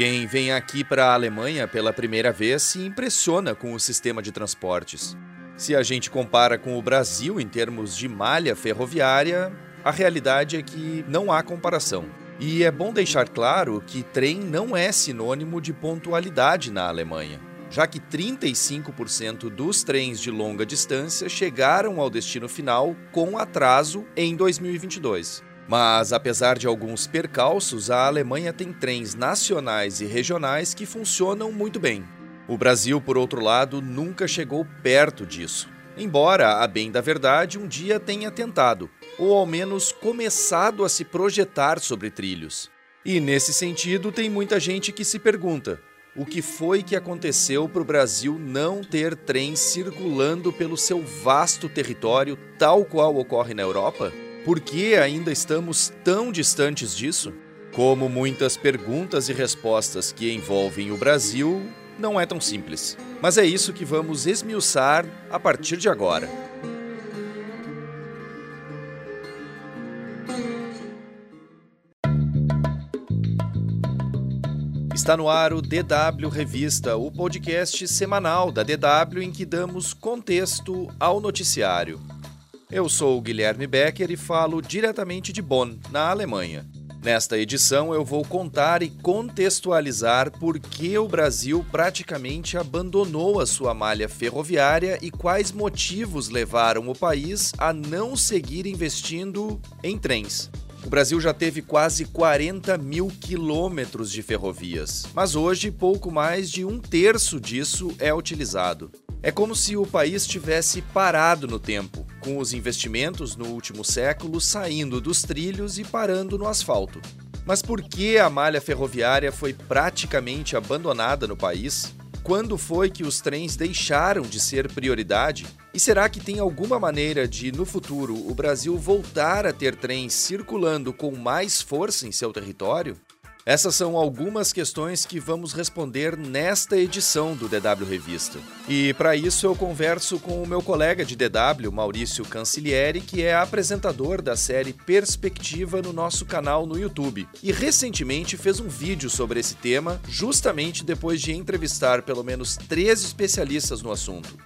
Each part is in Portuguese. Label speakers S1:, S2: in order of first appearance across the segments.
S1: Quem vem aqui para a Alemanha pela primeira vez se impressiona com o sistema de transportes. Se a gente compara com o Brasil em termos de malha ferroviária, a realidade é que não há comparação. E é bom deixar claro que trem não é sinônimo de pontualidade na Alemanha, já que 35% dos trens de longa distância chegaram ao destino final com atraso em 2022. Mas, apesar de alguns percalços, a Alemanha tem trens nacionais e regionais que funcionam muito bem. O Brasil, por outro lado, nunca chegou perto disso. Embora, a bem da verdade, um dia tenha tentado, ou ao menos começado a se projetar sobre trilhos. E nesse sentido, tem muita gente que se pergunta: o que foi que aconteceu para o Brasil não ter trens circulando pelo seu vasto território, tal qual ocorre na Europa? Por que ainda estamos tão distantes disso? Como muitas perguntas e respostas que envolvem o Brasil, não é tão simples. Mas é isso que vamos esmiuçar a partir de agora. Está no ar o DW Revista, o podcast semanal da DW em que damos contexto ao noticiário. Eu sou o Guilherme Becker e falo diretamente de Bonn, na Alemanha. Nesta edição eu vou contar e contextualizar por que o Brasil praticamente abandonou a sua malha ferroviária e quais motivos levaram o país a não seguir investindo em trens. O Brasil já teve quase 40 mil quilômetros de ferrovias, mas hoje pouco mais de um terço disso é utilizado. É como se o país tivesse parado no tempo, com os investimentos no último século saindo dos trilhos e parando no asfalto. Mas por que a malha ferroviária foi praticamente abandonada no país? Quando foi que os trens deixaram de ser prioridade? E será que tem alguma maneira de, no futuro, o Brasil voltar a ter trens circulando com mais força em seu território? Essas são algumas questões que vamos responder nesta edição do DW Revista. E para isso eu converso com o meu colega de DW, Maurício Cancilieri, que é apresentador da série Perspectiva no nosso canal no YouTube. E recentemente fez um vídeo sobre esse tema, justamente depois de entrevistar pelo menos três especialistas no assunto.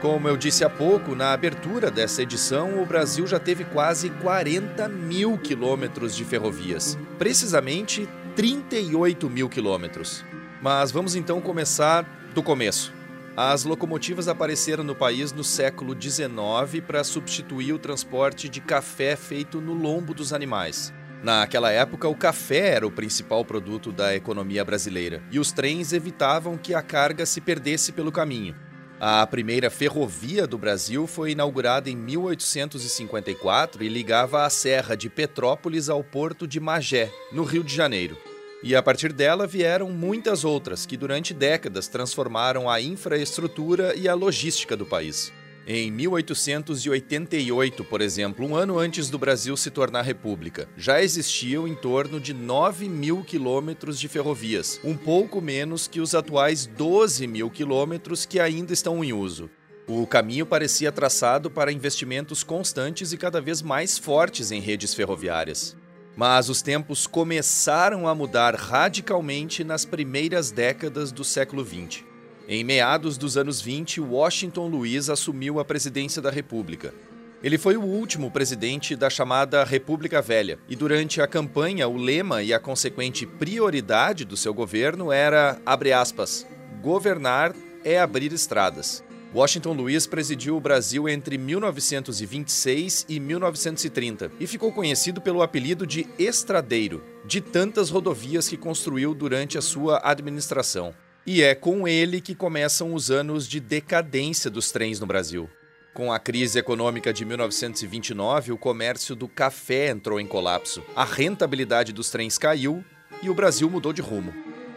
S1: Como eu disse há pouco, na abertura dessa edição, o Brasil já teve quase 40 mil quilômetros de ferrovias. Precisamente 38 mil quilômetros. Mas vamos então começar do começo. As locomotivas apareceram no país no século XIX para substituir o transporte de café feito no lombo dos animais. Naquela época, o café era o principal produto da economia brasileira e os trens evitavam que a carga se perdesse pelo caminho. A primeira ferrovia do Brasil foi inaugurada em 1854 e ligava a Serra de Petrópolis ao porto de Magé, no Rio de Janeiro. E a partir dela vieram muitas outras que durante décadas transformaram a infraestrutura e a logística do país. Em 1888, por exemplo, um ano antes do Brasil se tornar república, já existiam em torno de 9 mil quilômetros de ferrovias, um pouco menos que os atuais 12 mil quilômetros que ainda estão em uso. O caminho parecia traçado para investimentos constantes e cada vez mais fortes em redes ferroviárias. Mas os tempos começaram a mudar radicalmente nas primeiras décadas do século XX. Em meados dos anos 20, Washington Luiz assumiu a presidência da República. Ele foi o último presidente da chamada República Velha, e durante a campanha o lema e a consequente prioridade do seu governo era, aspas, governar é abrir estradas. Washington Luiz presidiu o Brasil entre 1926 e 1930 e ficou conhecido pelo apelido de Estradeiro, de tantas rodovias que construiu durante a sua administração. E é com ele que começam os anos de decadência dos trens no Brasil. Com a crise econômica de 1929, o comércio do café entrou em colapso, a rentabilidade dos trens caiu e o Brasil mudou de rumo.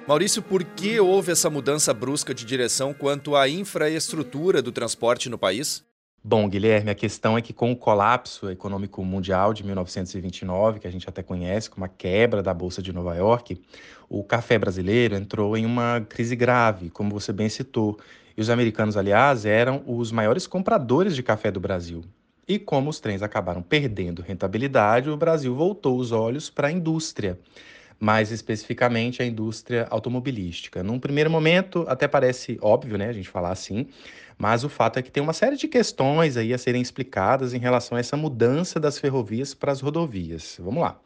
S1: Maurício, por que houve essa mudança brusca de direção quanto à infraestrutura do transporte no país?
S2: Bom, Guilherme, a questão é que com o colapso econômico mundial de 1929, que a gente até conhece como a quebra da Bolsa de Nova York, o café brasileiro entrou em uma crise grave, como você bem citou. E os americanos, aliás, eram os maiores compradores de café do Brasil. E como os trens acabaram perdendo rentabilidade, o Brasil voltou os olhos para a indústria mais especificamente a indústria automobilística. Num primeiro momento, até parece óbvio, né, a gente falar assim, mas o fato é que tem uma série de questões aí a serem explicadas em relação a essa mudança das ferrovias para as rodovias. Vamos lá.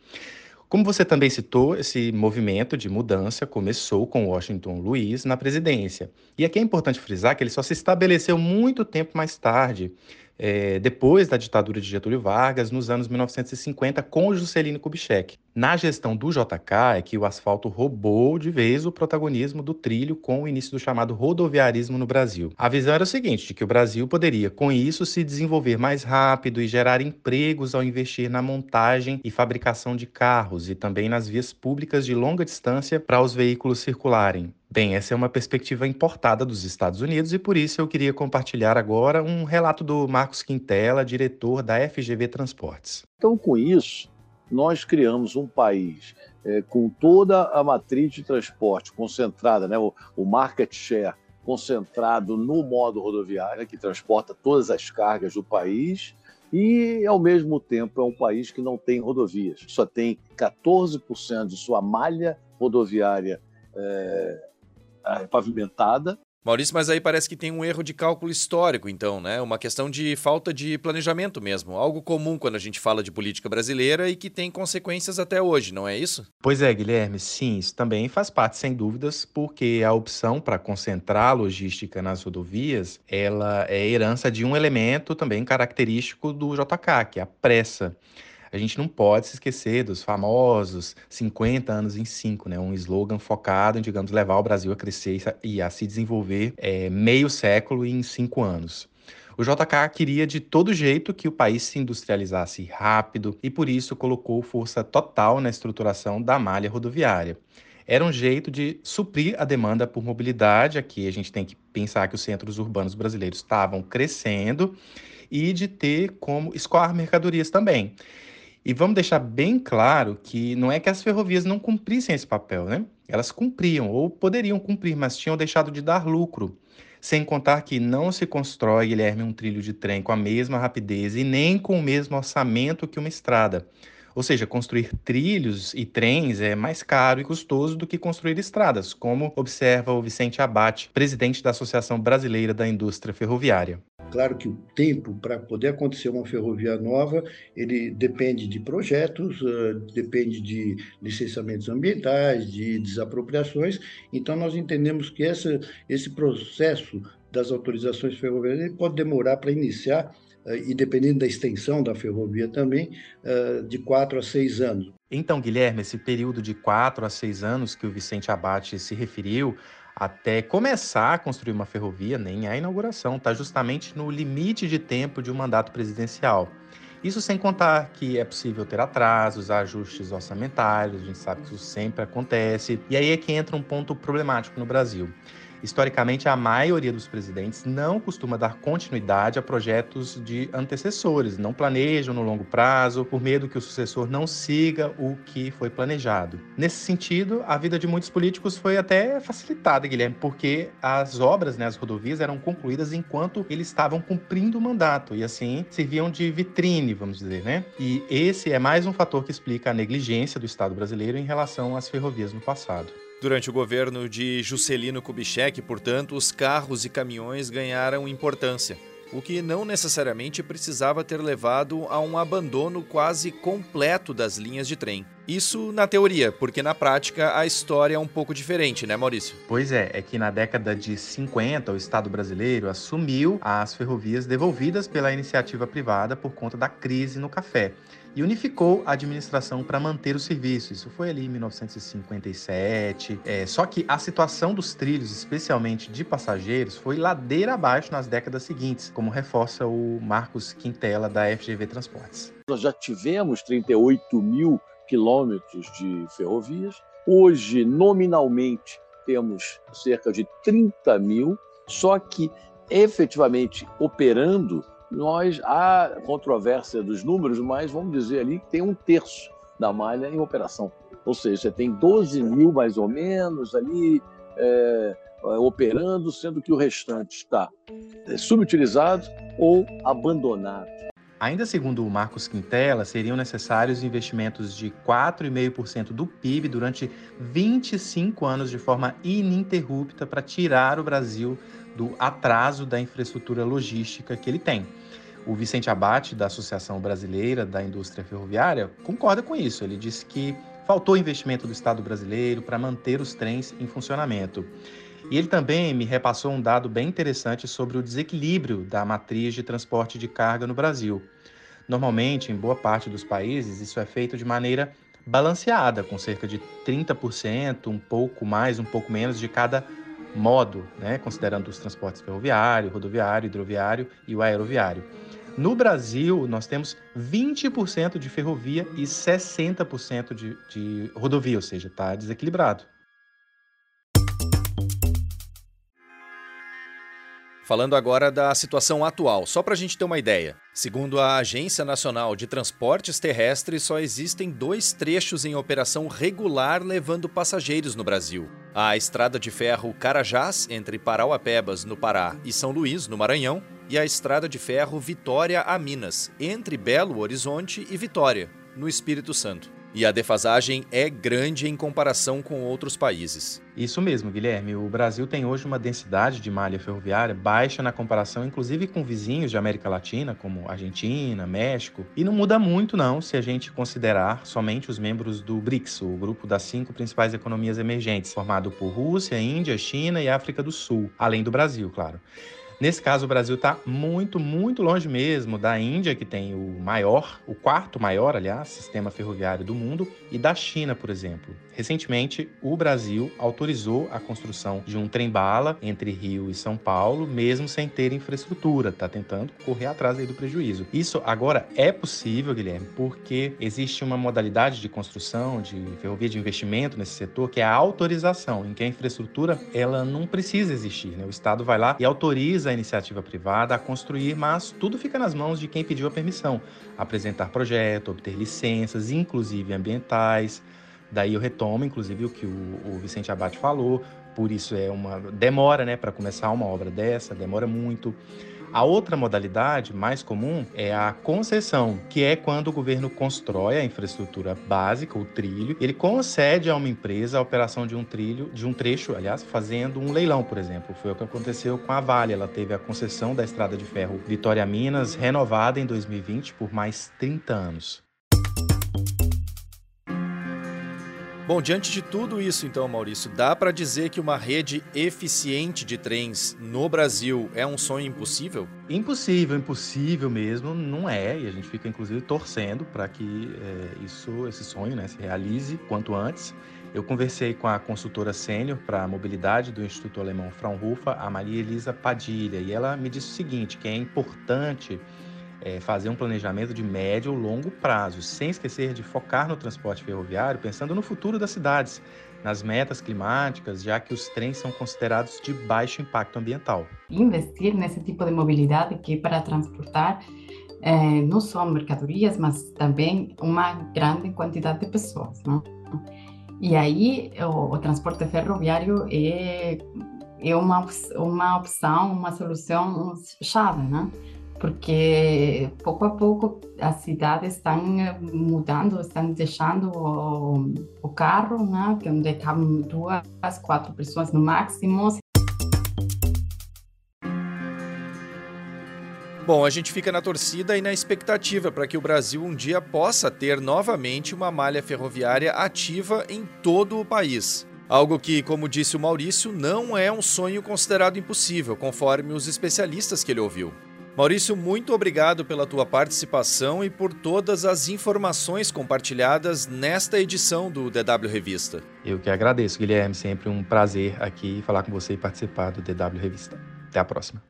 S2: Como você também citou, esse movimento de mudança começou com Washington Luiz na presidência. E aqui é importante frisar que ele só se estabeleceu muito tempo mais tarde, é, depois da ditadura de Getúlio Vargas, nos anos 1950, com Juscelino Kubitschek. Na gestão do JK é que o asfalto roubou de vez o protagonismo do trilho com o início do chamado rodoviarismo no Brasil. A visão era o seguinte, de que o Brasil poderia, com isso, se desenvolver mais rápido e gerar empregos ao investir na montagem e fabricação de carros e também nas vias públicas de longa distância para os veículos circularem. Bem, essa é uma perspectiva importada dos Estados Unidos e por isso eu queria compartilhar agora um relato do Marcos Quintela, diretor da FGV Transportes.
S3: Então, com isso, nós criamos um país é, com toda a matriz de transporte concentrada, né, o, o market share concentrado no modo rodoviário, que transporta todas as cargas do país, e, ao mesmo tempo, é um país que não tem rodovias. Só tem 14% de sua malha rodoviária é, pavimentada.
S1: Maurício, mas aí parece que tem um erro de cálculo histórico, então, né? Uma questão de falta de planejamento mesmo. Algo comum quando a gente fala de política brasileira e que tem consequências até hoje, não é isso?
S2: Pois é, Guilherme, sim, isso também faz parte, sem dúvidas, porque a opção para concentrar a logística nas rodovias, ela é herança de um elemento também característico do JK, que é a pressa a gente não pode se esquecer dos famosos 50 anos em 5, né? Um slogan focado em, digamos, levar o Brasil a crescer e a se desenvolver é, meio século em cinco anos. O JK queria de todo jeito que o país se industrializasse rápido e por isso colocou força total na estruturação da malha rodoviária. Era um jeito de suprir a demanda por mobilidade. Aqui a gente tem que pensar que os centros urbanos brasileiros estavam crescendo e de ter como escoar mercadorias também. E vamos deixar bem claro que não é que as ferrovias não cumprissem esse papel, né? Elas cumpriam ou poderiam cumprir, mas tinham deixado de dar lucro. Sem contar que não se constrói, Guilherme, um trilho de trem com a mesma rapidez e nem com o mesmo orçamento que uma estrada. Ou seja, construir trilhos e trens é mais caro e custoso do que construir estradas, como observa o Vicente Abate, presidente da Associação Brasileira da Indústria Ferroviária.
S4: Claro que o tempo para poder acontecer uma ferrovia nova, ele depende de projetos, uh, depende de licenciamentos ambientais, de desapropriações. Então, nós entendemos que essa, esse processo das autorizações ferroviárias pode demorar para iniciar, uh, e dependendo da extensão da ferrovia também, uh, de quatro a seis anos.
S2: Então, Guilherme, esse período de quatro a seis anos que o Vicente Abate se referiu até começar a construir uma ferrovia, nem a inauguração, está justamente no limite de tempo de um mandato presidencial. Isso sem contar que é possível ter atrasos, ajustes orçamentários, a gente sabe que isso sempre acontece. E aí é que entra um ponto problemático no Brasil. Historicamente, a maioria dos presidentes não costuma dar continuidade a projetos de antecessores, não planejam no longo prazo, por medo que o sucessor não siga o que foi planejado. Nesse sentido, a vida de muitos políticos foi até facilitada, Guilherme, porque as obras, né, as rodovias, eram concluídas enquanto eles estavam cumprindo o mandato e assim serviam de vitrine, vamos dizer, né? E esse é mais um fator que explica a negligência do Estado brasileiro em relação às ferrovias no passado.
S1: Durante o governo de Juscelino Kubitschek, portanto, os carros e caminhões ganharam importância, o que não necessariamente precisava ter levado a um abandono quase completo das linhas de trem. Isso na teoria, porque na prática a história é um pouco diferente, né, Maurício?
S2: Pois é, é que na década de 50 o Estado brasileiro assumiu as ferrovias devolvidas pela iniciativa privada por conta da crise no café e unificou a administração para manter o serviço. Isso foi ali em 1957. É, só que a situação dos trilhos, especialmente de passageiros, foi ladeira abaixo nas décadas seguintes, como reforça o Marcos Quintela da FGV Transportes.
S3: Nós já tivemos 38 mil quilômetros de ferrovias. Hoje, nominalmente, temos cerca de 30 mil, só que efetivamente operando nós há controvérsia dos números, mas vamos dizer ali que tem um terço da malha em operação. Ou seja, você tem 12 mil mais ou menos ali é, é, operando, sendo que o restante está é, subutilizado ou abandonado.
S2: Ainda segundo o Marcos Quintela, seriam necessários investimentos de 4,5% do PIB durante 25 anos de forma ininterrupta para tirar o Brasil do atraso da infraestrutura logística que ele tem. O Vicente Abate, da Associação Brasileira da Indústria Ferroviária, concorda com isso. Ele disse que faltou investimento do Estado brasileiro para manter os trens em funcionamento. E ele também me repassou um dado bem interessante sobre o desequilíbrio da matriz de transporte de carga no Brasil. Normalmente, em boa parte dos países, isso é feito de maneira balanceada, com cerca de 30%, um pouco mais, um pouco menos de cada modo, né? considerando os transportes ferroviário, rodoviário, hidroviário e o aeroviário. No Brasil, nós temos 20% de ferrovia e 60% de, de rodovia, ou seja, está desequilibrado.
S1: Falando agora da situação atual, só para a gente ter uma ideia. Segundo a Agência Nacional de Transportes Terrestres, só existem dois trechos em operação regular levando passageiros no Brasil. A estrada de ferro Carajás, entre Parauapebas, no Pará, e São Luís, no Maranhão, e a estrada de ferro Vitória a Minas, entre Belo Horizonte e Vitória, no Espírito Santo. E a defasagem é grande em comparação com outros países.
S2: Isso mesmo, Guilherme. O Brasil tem hoje uma densidade de malha ferroviária baixa na comparação, inclusive com vizinhos de América Latina, como Argentina, México. E não muda muito, não, se a gente considerar somente os membros do BRICS, o grupo das cinco principais economias emergentes, formado por Rússia, Índia, China e África do Sul, além do Brasil, claro. Nesse caso, o Brasil está muito, muito longe mesmo da Índia, que tem o maior, o quarto maior, aliás, sistema ferroviário do mundo, e da China, por exemplo. Recentemente, o Brasil autorizou a construção de um trem-bala entre Rio e São Paulo, mesmo sem ter infraestrutura. Está tentando correr atrás aí do prejuízo. Isso agora é possível, Guilherme, porque existe uma modalidade de construção de ferrovia de investimento nesse setor que é a autorização, em que a infraestrutura ela não precisa existir. Né? O Estado vai lá e autoriza a iniciativa privada a construir, mas tudo fica nas mãos de quem pediu a permissão. Apresentar projeto, obter licenças, inclusive ambientais. Daí eu retomo, inclusive, o que o, o Vicente Abate falou. Por isso é uma demora, né, para começar uma obra dessa, demora muito. A outra modalidade mais comum é a concessão, que é quando o governo constrói a infraestrutura básica, o trilho, ele concede a uma empresa a operação de um trilho, de um trecho, aliás, fazendo um leilão, por exemplo. Foi o que aconteceu com a Vale. Ela teve a concessão da estrada de ferro Vitória Minas renovada em 2020 por mais 30 anos.
S1: Bom, diante de tudo isso, então, Maurício, dá para dizer que uma rede eficiente de trens no Brasil é um sonho impossível?
S2: Impossível, impossível mesmo, não é. E a gente fica, inclusive, torcendo para que é, isso, esse sonho né, se realize quanto antes. Eu conversei com a consultora sênior para a mobilidade do Instituto Alemão Fraunhofer, a Maria Elisa Padilha, e ela me disse o seguinte, que é importante é, fazer um planejamento de médio ou longo prazo, sem esquecer de focar no transporte ferroviário, pensando no futuro das cidades, nas metas climáticas, já que os trens são considerados de baixo impacto ambiental.
S5: Investir nesse tipo de mobilidade que é para transportar é, não só mercadorias, mas também uma grande quantidade de pessoas? E aí o, o transporte ferroviário é, é uma, uma opção, uma solução chave, né? Porque pouco a pouco as cidades estão eh, mudando, estão deixando o, o carro, né, que onde cabem duas, quatro pessoas no máximo.
S1: Bom, a gente fica na torcida e na expectativa para que o Brasil um dia possa ter novamente uma malha ferroviária ativa em todo o país. Algo que, como disse o Maurício, não é um sonho considerado impossível, conforme os especialistas que ele ouviu. Maurício, muito obrigado pela tua participação e por todas as informações compartilhadas nesta edição do DW Revista.
S2: Eu que agradeço, Guilherme. Sempre um prazer aqui falar com você e participar do DW Revista. Até a próxima.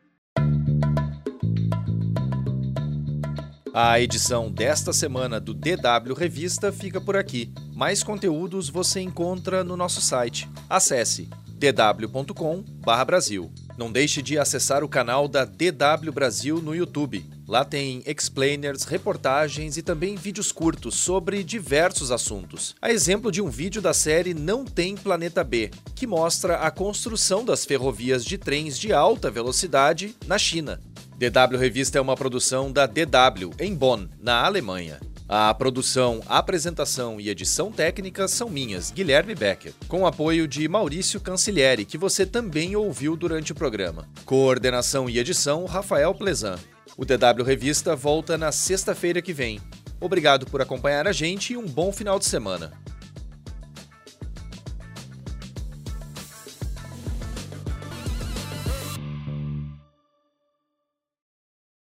S1: A edição desta semana do DW Revista fica por aqui. Mais conteúdos você encontra no nosso site. Acesse dw.com/brasil. Não deixe de acessar o canal da DW Brasil no YouTube Lá tem explainers, reportagens e também vídeos curtos sobre diversos assuntos. A exemplo de um vídeo da série Não Tem Planeta B, que mostra a construção das ferrovias de trens de alta velocidade na China. DW Revista é uma produção da DW, em Bonn, na Alemanha. A produção, apresentação e edição técnica são minhas, Guilherme Becker, com apoio de Maurício Cancilieri, que você também ouviu durante o programa. Coordenação e edição, Rafael Plezan. O DW Revista volta na sexta-feira que vem. Obrigado por acompanhar a gente e um bom final de semana.